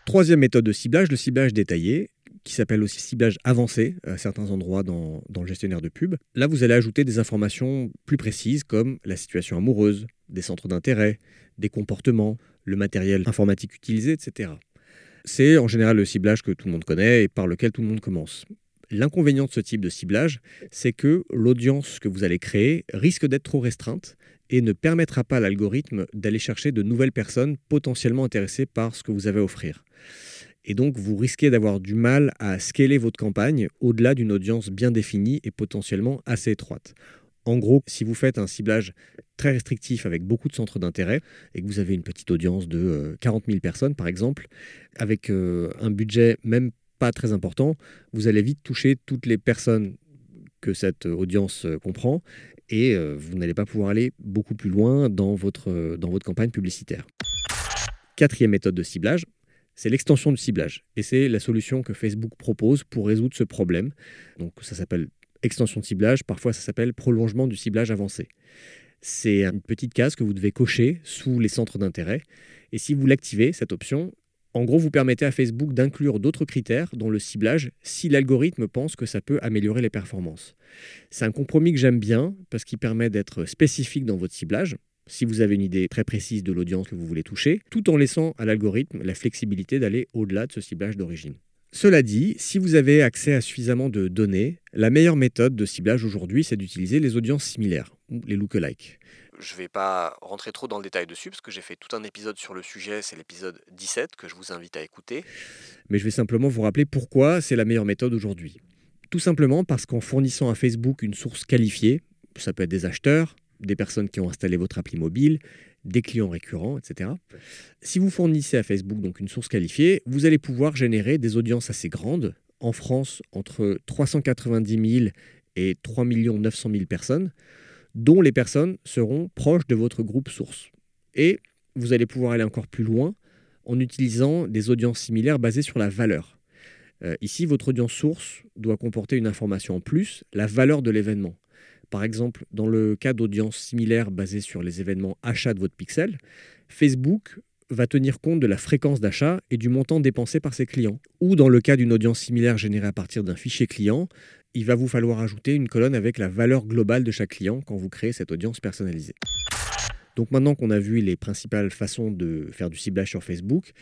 Troisième méthode de ciblage, le ciblage détaillé, qui s'appelle aussi ciblage avancé à certains endroits dans, le gestionnaire de pub. Là, vous allez ajouter des informations plus précises comme la situation amoureuse, des centres d'intérêt, des comportements, le matériel informatique utilisé, etc. C'est en général le ciblage que tout le monde connaît et par lequel tout le monde commence. L'inconvénient de ce type de ciblage, c'est que l'audience que vous allez créer risque d'être trop restreinte et ne permettra pas à l'algorithme d'aller chercher de nouvelles personnes potentiellement intéressées par ce que vous avez à offrir. Et donc, vous risquez d'avoir du mal à scaler votre campagne au-delà d'une audience bien définie et potentiellement assez étroite. En gros, si vous faites un ciblage très restrictif avec beaucoup de centres d'intérêt et que vous avez une petite audience de 40 euh, 000 personnes, par exemple, avec euh, un budget même pas très important, vous allez vite toucher toutes les personnes que cette audience euh, comprend et vous n'allez pas pouvoir aller beaucoup plus loin dans votre, dans votre campagne publicitaire. Quatrième méthode de ciblage, c'est l'extension du ciblage. Et c'est la solution que Facebook propose pour résoudre ce problème. Donc ça s'appelle extension de ciblage, parfois ça s'appelle prolongement du ciblage avancé. C'est une petite case que vous devez cocher sous les centres d'intérêt. Et si vous l'activez, cette option, en gros, vous permettez à Facebook d'inclure d'autres critères dans le ciblage si l'algorithme pense que ça peut améliorer les performances. C'est un compromis que j'aime bien parce qu'il permet d'être spécifique dans votre ciblage, si vous avez une idée très précise de l'audience que vous voulez toucher, tout en laissant à l'algorithme la flexibilité d'aller au-delà de ce ciblage d'origine. Cela dit, si vous avez accès à suffisamment de données, la meilleure méthode de ciblage aujourd'hui, c'est d'utiliser les audiences similaires, ou les lookalikes. Je ne vais pas rentrer trop dans le détail dessus, parce que j'ai fait tout un épisode sur le sujet, c'est l'épisode 17 que je vous invite à écouter. Mais je vais simplement vous rappeler pourquoi c'est la meilleure méthode aujourd'hui. Tout simplement parce qu'en fournissant à Facebook une source qualifiée, ça peut être des acheteurs, des personnes qui ont installé votre appli mobile, des clients récurrents, etc. Si vous fournissez à Facebook donc une source qualifiée, vous allez pouvoir générer des audiences assez grandes. En France, entre 390 000 et 3 900 000 personnes, dont les personnes seront proches de votre groupe source. Et vous allez pouvoir aller encore plus loin en utilisant des audiences similaires basées sur la valeur. Euh, ici, votre audience source doit comporter une information en plus, la valeur de l'événement. Par exemple, dans le cas d'audience similaire basée sur les événements achats de votre pixel, Facebook va tenir compte de la fréquence d'achat et du montant dépensé par ses clients. Ou dans le cas d'une audience similaire générée à partir d'un fichier client, il va vous falloir ajouter une colonne avec la valeur globale de chaque client quand vous créez cette audience personnalisée. Donc maintenant qu'on a vu les principales façons de faire du ciblage sur Facebook,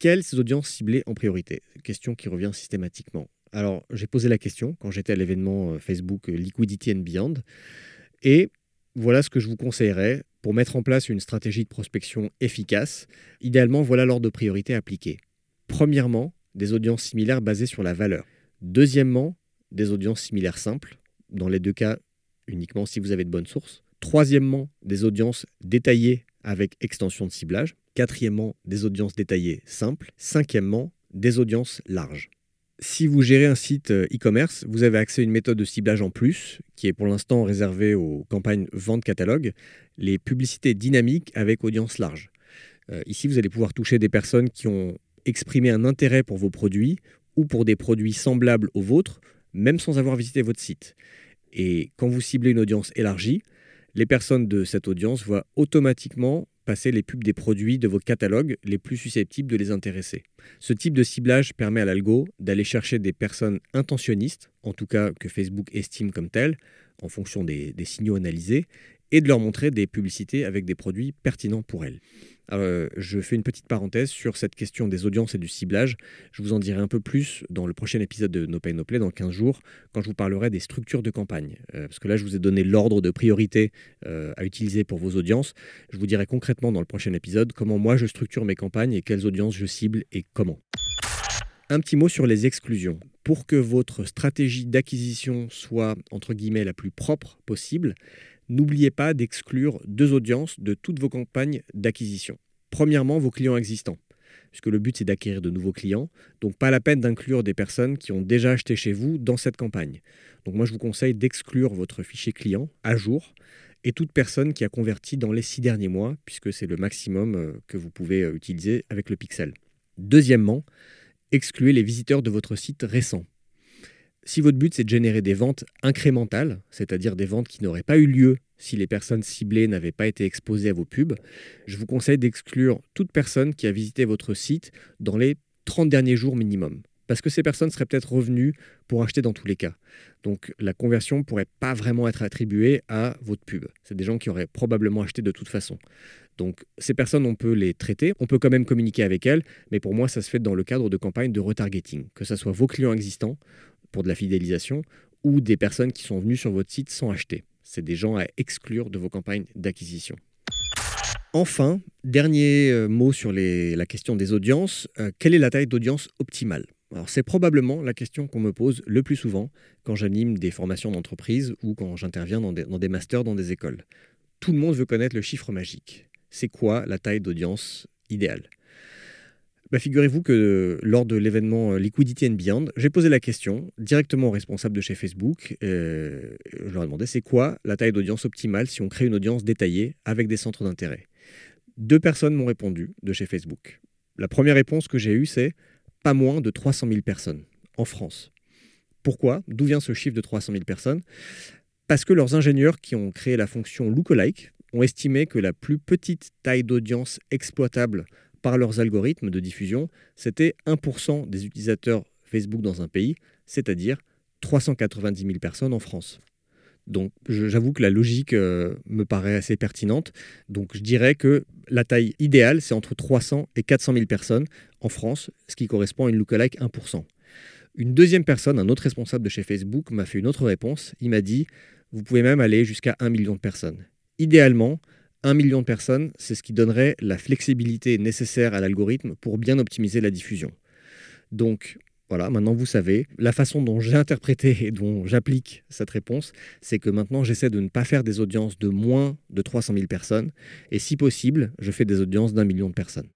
quelles ces audiences cibler en priorité? Question qui revient systématiquement. Alors, j'ai posé la question quand j'étais à l'événement euh, Facebook euh, Liquidity and Beyond. Et voilà ce que je vous conseillerais pour mettre en place une stratégie de prospection efficace. Idéalement, voilà l'ordre de priorité appliqué. Premièrement, des audiences similaires basées sur la valeur. Deuxièmement, des audiences similaires simples, dans les deux cas uniquement si vous avez de bonnes sources. Troisièmement, des audiences détaillées avec extension de ciblage. Quatrièmement, des audiences détaillées simples. Cinquièmement, des audiences larges. Si vous gérez un site euh, e-commerce, vous avez accès à une méthode de ciblage en plus, qui est pour l'instant réservée aux campagnes vente catalogue, les publicités dynamiques avec audience large. Euh, ici, vous allez pouvoir toucher des personnes qui ont exprimé un intérêt pour vos produits ou pour des produits semblables aux vôtres, même sans avoir visité votre site. Et quand vous ciblez une audience élargie, les personnes de cette audience voient automatiquement passer les pubs des produits de votre catalogue les plus susceptibles de les intéresser. Ce type de ciblage permet à l'algo d'aller chercher des personnes intentionnistes, en tout cas que Facebook estime comme telles, en fonction des, des signaux analysés, et de leur montrer des publicités avec des produits pertinents pour elles. Euh, je fais une petite parenthèse sur cette question des audiences et du ciblage. Je vous en dirai un peu plus dans le prochain épisode de No Pay No Play dans 15 jours, quand je vous parlerai des structures de campagne. Euh, parce que là, je vous ai donné l'ordre de priorité euh, à utiliser pour vos audiences. Je vous dirai concrètement dans le prochain épisode comment moi je structure mes campagnes et quelles audiences je cible et comment. Un petit mot sur les exclusions. Pour que votre stratégie d'acquisition soit, entre guillemets, la plus propre possible, n'oubliez pas d'exclure deux audiences de toutes vos campagnes d'acquisition. Premièrement, vos clients existants, puisque le but c'est d'acquérir de nouveaux clients, donc pas la peine d'inclure des personnes qui ont déjà acheté chez vous dans cette campagne. Donc moi je vous conseille d'exclure votre fichier client à jour et toute personne qui a converti dans les six derniers mois, puisque c'est le maximum euh, que vous pouvez euh, utiliser avec le pixel. Deuxièmement, excluez les visiteurs de votre site récent. Si votre but c'est de générer des ventes incrémentales, c'est-à-dire des ventes qui n'auraient pas eu lieu si les personnes ciblées n'avaient pas été exposées à vos pubs, je vous conseille d'exclure toute personne qui a visité votre site dans les 30 derniers jours minimum. Parce que ces personnes seraient peut-être revenues pour acheter dans tous les cas. Donc la conversion ne pourrait pas vraiment être attribuée à votre pub. C'est des gens qui auraient probablement acheté de toute façon. Donc ces personnes, on peut les traiter, on peut quand même communiquer avec elles, mais pour moi, ça se fait dans le cadre de campagnes de retargeting, que ce soit vos clients existants pour de la fidélisation ou des personnes qui sont venues sur votre site sans acheter. C'est des gens à exclure de vos campagnes d'acquisition. Enfin, dernier euh, mot sur la question des audiences. Euh, quelle est la taille d'audience optimale? Alors c'est probablement la question qu'on me pose le plus souvent quand j'anime des formations d'entreprise ou quand j'interviens dans, dans des, masters dans des écoles. Tout le monde veut connaître le chiffre magique. C'est quoi la taille d'audience idéale? Bah, Figurez-vous que lors de l'événement Liquidity and Beyond, j'ai posé la question directement aux responsables de chez Facebook. je leur ai demandé c'est quoi la taille d'audience optimale si on crée une audience détaillée avec des centres d'intérêt? Deux personnes m'ont répondu de chez Facebook. La première réponse que j'ai eue, c'est pas moins de 300 000 personnes en France. Pourquoi? D'où vient ce chiffre de 300 000 personnes? Parce que leurs ingénieurs qui ont créé la fonction lookalike ont estimé que la plus petite taille d'audience exploitable par leurs algorithmes de diffusion, c'était 1% des utilisateurs Facebook dans un pays, c'est-à-dire 390 000 personnes en France. Donc j'avoue que la logique euh, me paraît assez pertinente. Donc je dirais que la taille idéale, c'est entre 300 et 400 000 personnes en France, ce qui correspond à une lookalike 1%. Une deuxième personne, un autre responsable de chez Facebook, m'a fait une autre réponse. Il m'a dit, vous pouvez même aller jusqu'à 1 million de personnes. Idéalement, 1 million de personnes, c'est ce qui donnerait la flexibilité nécessaire à l'algorithme pour bien optimiser la diffusion. Donc voilà, maintenant vous savez. La façon dont j'ai interprété et dont j'applique cette réponse, c'est que maintenant j'essaie de ne pas faire des audiences de moins de 300 000 personnes. Et si possible, je fais des audiences d'un million de personnes.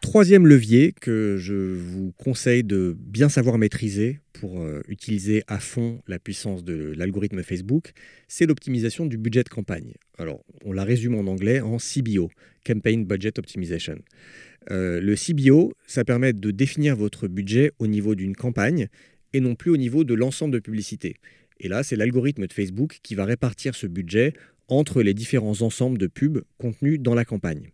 Troisième levier que je vous conseille de bien savoir maîtriser pour euh, utiliser à fond la puissance de l'algorithme Facebook, c'est l'optimisation du budget de campagne. Alors, on la résume en anglais en CBO, Campaign Budget Optimization. Euh, le CBO, ça permet de définir votre budget au niveau d'une campagne et non plus au niveau de l'ensemble de publicités. Et là, c'est l'algorithme de Facebook qui va répartir ce budget entre les différents ensembles de pubs contenus dans la campagne.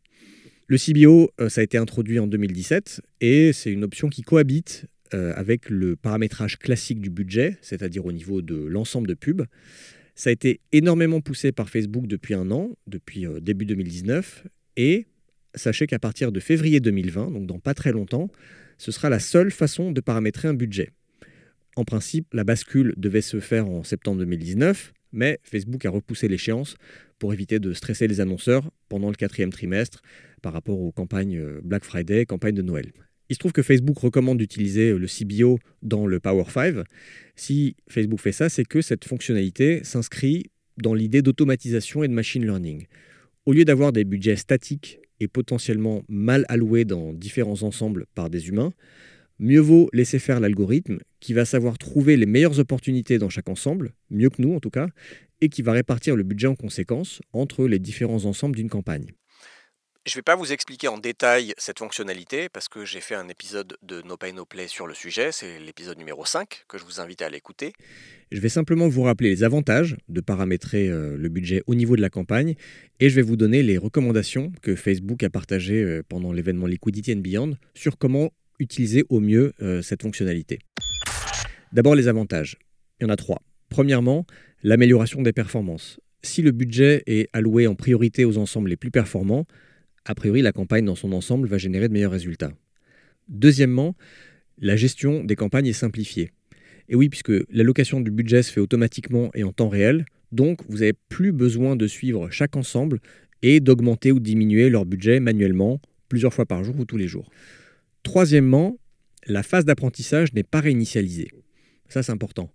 Le CBO, euh, ça a été introduit en 2017 et c'est une option qui cohabite euh, avec le paramétrage classique du budget, c'est-à-dire au niveau de l'ensemble de pubs. Ça a été énormément poussé par Facebook depuis un an, depuis début 2019, et sachez qu'à partir de février 2020, donc dans pas très longtemps, ce sera la seule façon de paramétrer un budget. En principe, la bascule devait se faire en septembre 2019, mais Facebook a repoussé l'échéance pour éviter de stresser les annonceurs pendant le quatrième trimestre par rapport aux campagnes euh, Black Friday, campagne de Noël. Il se trouve que Facebook recommande d'utiliser le CBO dans le Power 5. Si Facebook fait ça, c'est que cette fonctionnalité s'inscrit dans l'idée d'automatisation et de machine learning. Au lieu d'avoir des budgets statiques et potentiellement mal alloués dans différents ensembles par des humains, mieux vaut laisser faire l'algorithme qui va savoir trouver les meilleures opportunités dans chaque ensemble, mieux que nous en tout cas, et qui va répartir le budget en conséquence entre les différents ensembles d'une campagne. Je ne vais pas vous expliquer en détail cette fonctionnalité parce que j'ai fait un épisode de No Pay No Play sur le sujet, c'est l'épisode numéro 5 que je vous invite à l'écouter. Je vais simplement vous rappeler les avantages de paramétrer euh, le budget au niveau de la campagne et je vais vous donner les recommandations que Facebook a partagées euh, pendant l'événement Liquidity and Beyond sur comment utiliser au mieux euh, cette fonctionnalité. D'abord les avantages. Il y en a trois. Premièrement, l'amélioration des performances. Si le budget est alloué en priorité aux ensembles les plus performants, a priori, la campagne dans son ensemble va générer de meilleurs résultats. Deuxièmement, la gestion des campagnes est simplifiée. Et oui, puisque l'allocation du budget se fait automatiquement et en temps réel, donc vous n'avez plus besoin de suivre chaque ensemble et d'augmenter ou diminuer leur budget manuellement plusieurs fois par jour ou tous les jours. Troisièmement, la phase d'apprentissage n'est pas réinitialisée. Ça, c'est important.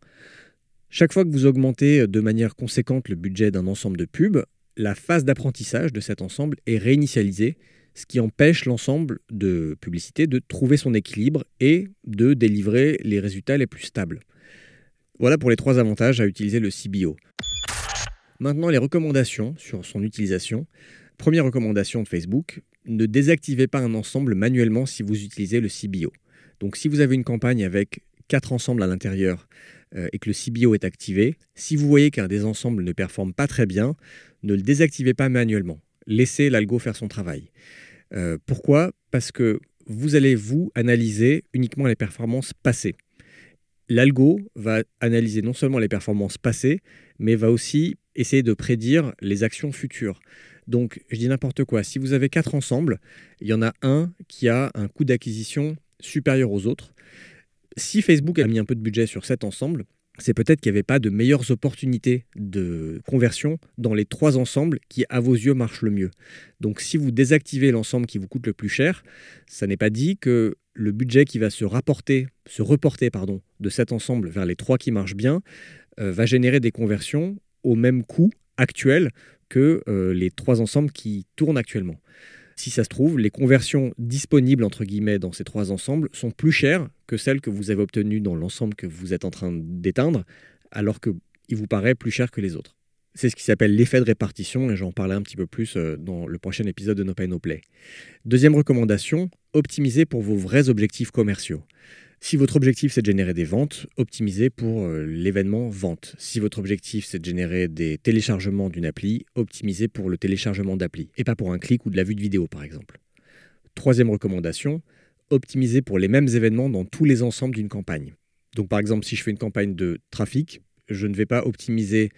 Chaque fois que vous augmentez de manière conséquente le budget d'un ensemble de pubs, la phase d'apprentissage de cet ensemble est réinitialisée, ce qui empêche l'ensemble de publicité de trouver son équilibre et de délivrer les résultats les plus stables. Voilà pour les trois avantages à utiliser le CBO. Maintenant, les recommandations sur son utilisation. Première recommandation de Facebook, ne désactivez pas un ensemble manuellement si vous utilisez le CBO. Donc si vous avez une campagne avec quatre ensembles à l'intérieur euh, et que le CBO est activé, si vous voyez qu'un des ensembles ne performe pas très bien, ne le désactivez pas manuellement. Laissez l'algo faire son travail. Euh, pourquoi? Parce que vous allez, vous, analyser uniquement les performances passées. L'algo va analyser non seulement les performances passées, mais va aussi essayer de prédire les actions futures. Donc, je dis n'importe quoi. Si vous avez quatre ensembles, il y en a un qui a un coût d'acquisition supérieur aux autres. Si Facebook a mis un peu de budget sur cet ensemble, c'est peut-être qu'il n'y avait pas de meilleures opportunités de conversion dans les trois ensembles qui, à vos yeux, marchent le mieux. Donc si vous désactivez l'ensemble qui vous coûte le plus cher, ça n'est pas dit que le budget qui va se rapporter, se reporter pardon, de cet ensemble vers les trois qui marchent bien, euh, va générer des conversions au même coût actuel que euh, les trois ensembles qui tournent actuellement. Si ça se trouve, les conversions disponibles entre guillemets dans ces trois ensembles sont plus chères que celles que vous avez obtenues dans l'ensemble que vous êtes en train d'éteindre, alors qu'il vous paraît plus cher que les autres. C'est ce qui s'appelle l'effet de répartition et j'en parlerai un petit peu plus euh, dans le prochain épisode de No Pay No Play. Deuxième recommandation, optimisez pour vos vrais objectifs commerciaux. Si votre objectif c'est de générer des ventes, optimisez pour euh, l'événement vente. Si votre objectif c'est de générer des téléchargements d'une appli, optimisez pour le téléchargement d'appli et pas pour un clic ou de la vue de vidéo par exemple. Troisième recommandation, optimisez pour les mêmes événements dans tous les ensembles d'une campagne. Donc par exemple si je fais une campagne de trafic, je ne vais pas optimiser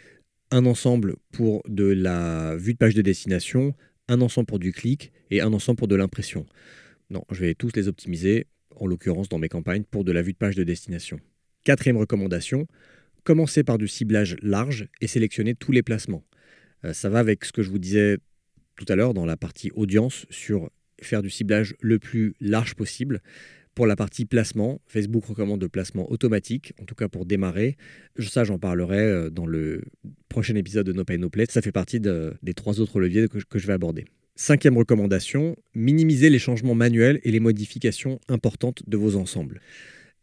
un ensemble pour de la vue de page de destination, un ensemble pour du clic et un ensemble pour de l'impression. Non, je vais tous les optimiser en l'occurrence dans mes campagnes, pour de la vue de page de destination. Quatrième recommandation, commencez par du ciblage large et sélectionnez tous les placements. Euh, ça va avec ce que je vous disais tout à l'heure dans la partie audience sur faire du ciblage le plus large possible. Pour la partie placement, Facebook recommande de placement automatique, en tout cas pour démarrer. Ça, j'en parlerai euh, dans le prochain épisode de No Pay No Play. Ça fait partie des trois autres leviers que je vais aborder. Cinquième recommandation, minimiser les changements manuels et les modifications importantes de vos ensembles.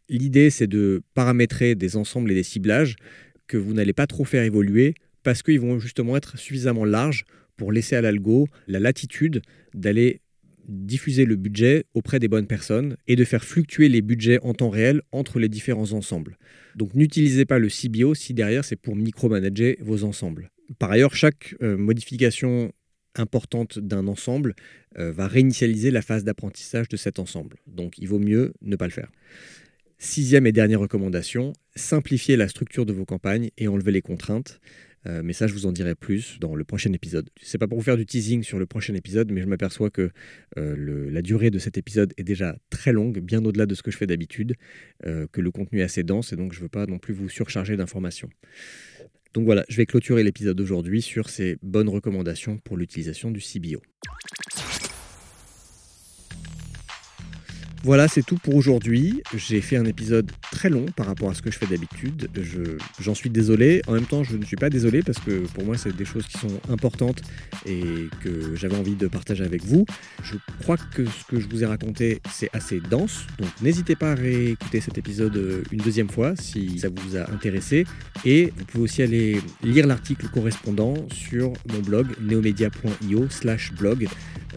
L'idée, c'est de paramétrer des ensembles et des ciblages que vous n'allez pas trop faire évoluer parce qu'ils vont justement être suffisamment larges pour laisser à l'algo la latitude d'aller diffuser le budget auprès des bonnes personnes et de faire fluctuer les budgets en temps réel entre les différents ensembles. Donc n'utilisez pas le CBO si derrière c'est pour micromanager vos ensembles. Par ailleurs, chaque euh, modification importante d'un ensemble euh, va réinitialiser la phase d'apprentissage de cet ensemble. Donc il vaut mieux ne pas le faire. Sixième et dernière recommandation, simplifiez la structure de vos campagnes et enlevez les contraintes. Euh, mais ça, je vous en dirai plus dans le prochain épisode. C'est pas pour vous faire du teasing sur le prochain épisode, mais je m'aperçois que euh, la durée de cet épisode est déjà très longue, bien au-delà de ce que je fais d'habitude, que le contenu est assez dense, et donc je ne veux pas non plus vous surcharger d'informations. Donc voilà, je vais clôturer l'épisode d'aujourd'hui sur ces bonnes recommandations pour l'utilisation du CBO. Voilà, c'est tout pour aujourd'hui. J'ai fait un épisode très long par rapport à ce que je fais d'habitude. J'en suis désolé. En même temps, je ne suis pas désolé parce que pour moi, c'est des choses qui sont importantes et que j'avais envie de partager avec vous. Je crois que ce que je vous ai raconté, c'est assez dense. Donc n'hésitez pas à réécouter cet épisode euh, une deuxième fois si ça vous a intéressé. Et vous pouvez aussi aller lire l'article correspondant sur mon blog neomedia.io slash blog.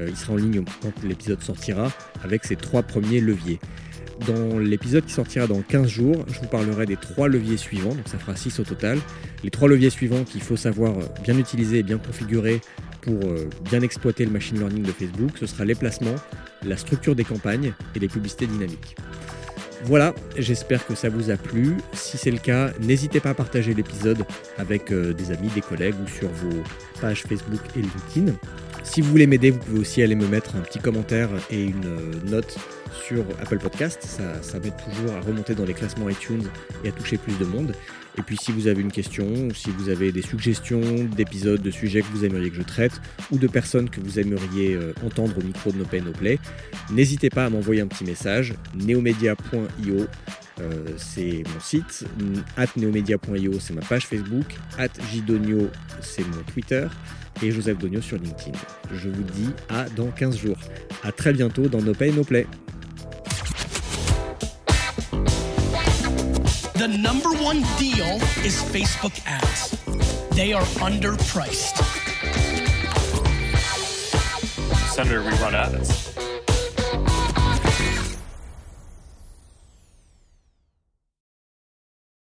Euh, il sera en ligne quand l'épisode sortira avec ces trois premiers leviers. Dans l'épisode qui sortira dans 15 jours, je vous parlerai des trois leviers suivants, donc ça fera 6 au total. Les trois leviers suivants qu'il faut savoir bien utiliser et bien configurer pour euh, bien exploiter le machine learning de Facebook, ce sera les placements, la structure des campagnes et les publicités dynamiques. Voilà, j'espère que ça vous a plu. Si c'est le cas, n'hésitez pas à partager l'épisode avec euh, des amis, des collègues ou sur vos pages Facebook et LinkedIn. Si vous voulez m'aider, vous pouvez aussi aller me mettre un petit commentaire et une euh, note sur Apple Podcast. Ça, ça m'aide toujours à remonter dans les classements iTunes et à toucher plus de monde. Et puis si vous avez une question, si vous avez des suggestions d'épisodes, de sujets que vous aimeriez que je traite, ou de personnes que vous aimeriez euh, entendre au micro de No Pay No Play, n'hésitez pas à m'envoyer un petit message, neomedia.io. Euh, c'est mon site, at neomedia.io c'est ma page Facebook, at jidonio c'est mon Twitter et Joseph Donio sur LinkedIn. Je vous dis à dans 15 jours. À très bientôt dans No Pay No Play. The number one deal is Facebook ads. They are underpriced. Senator, we run ads.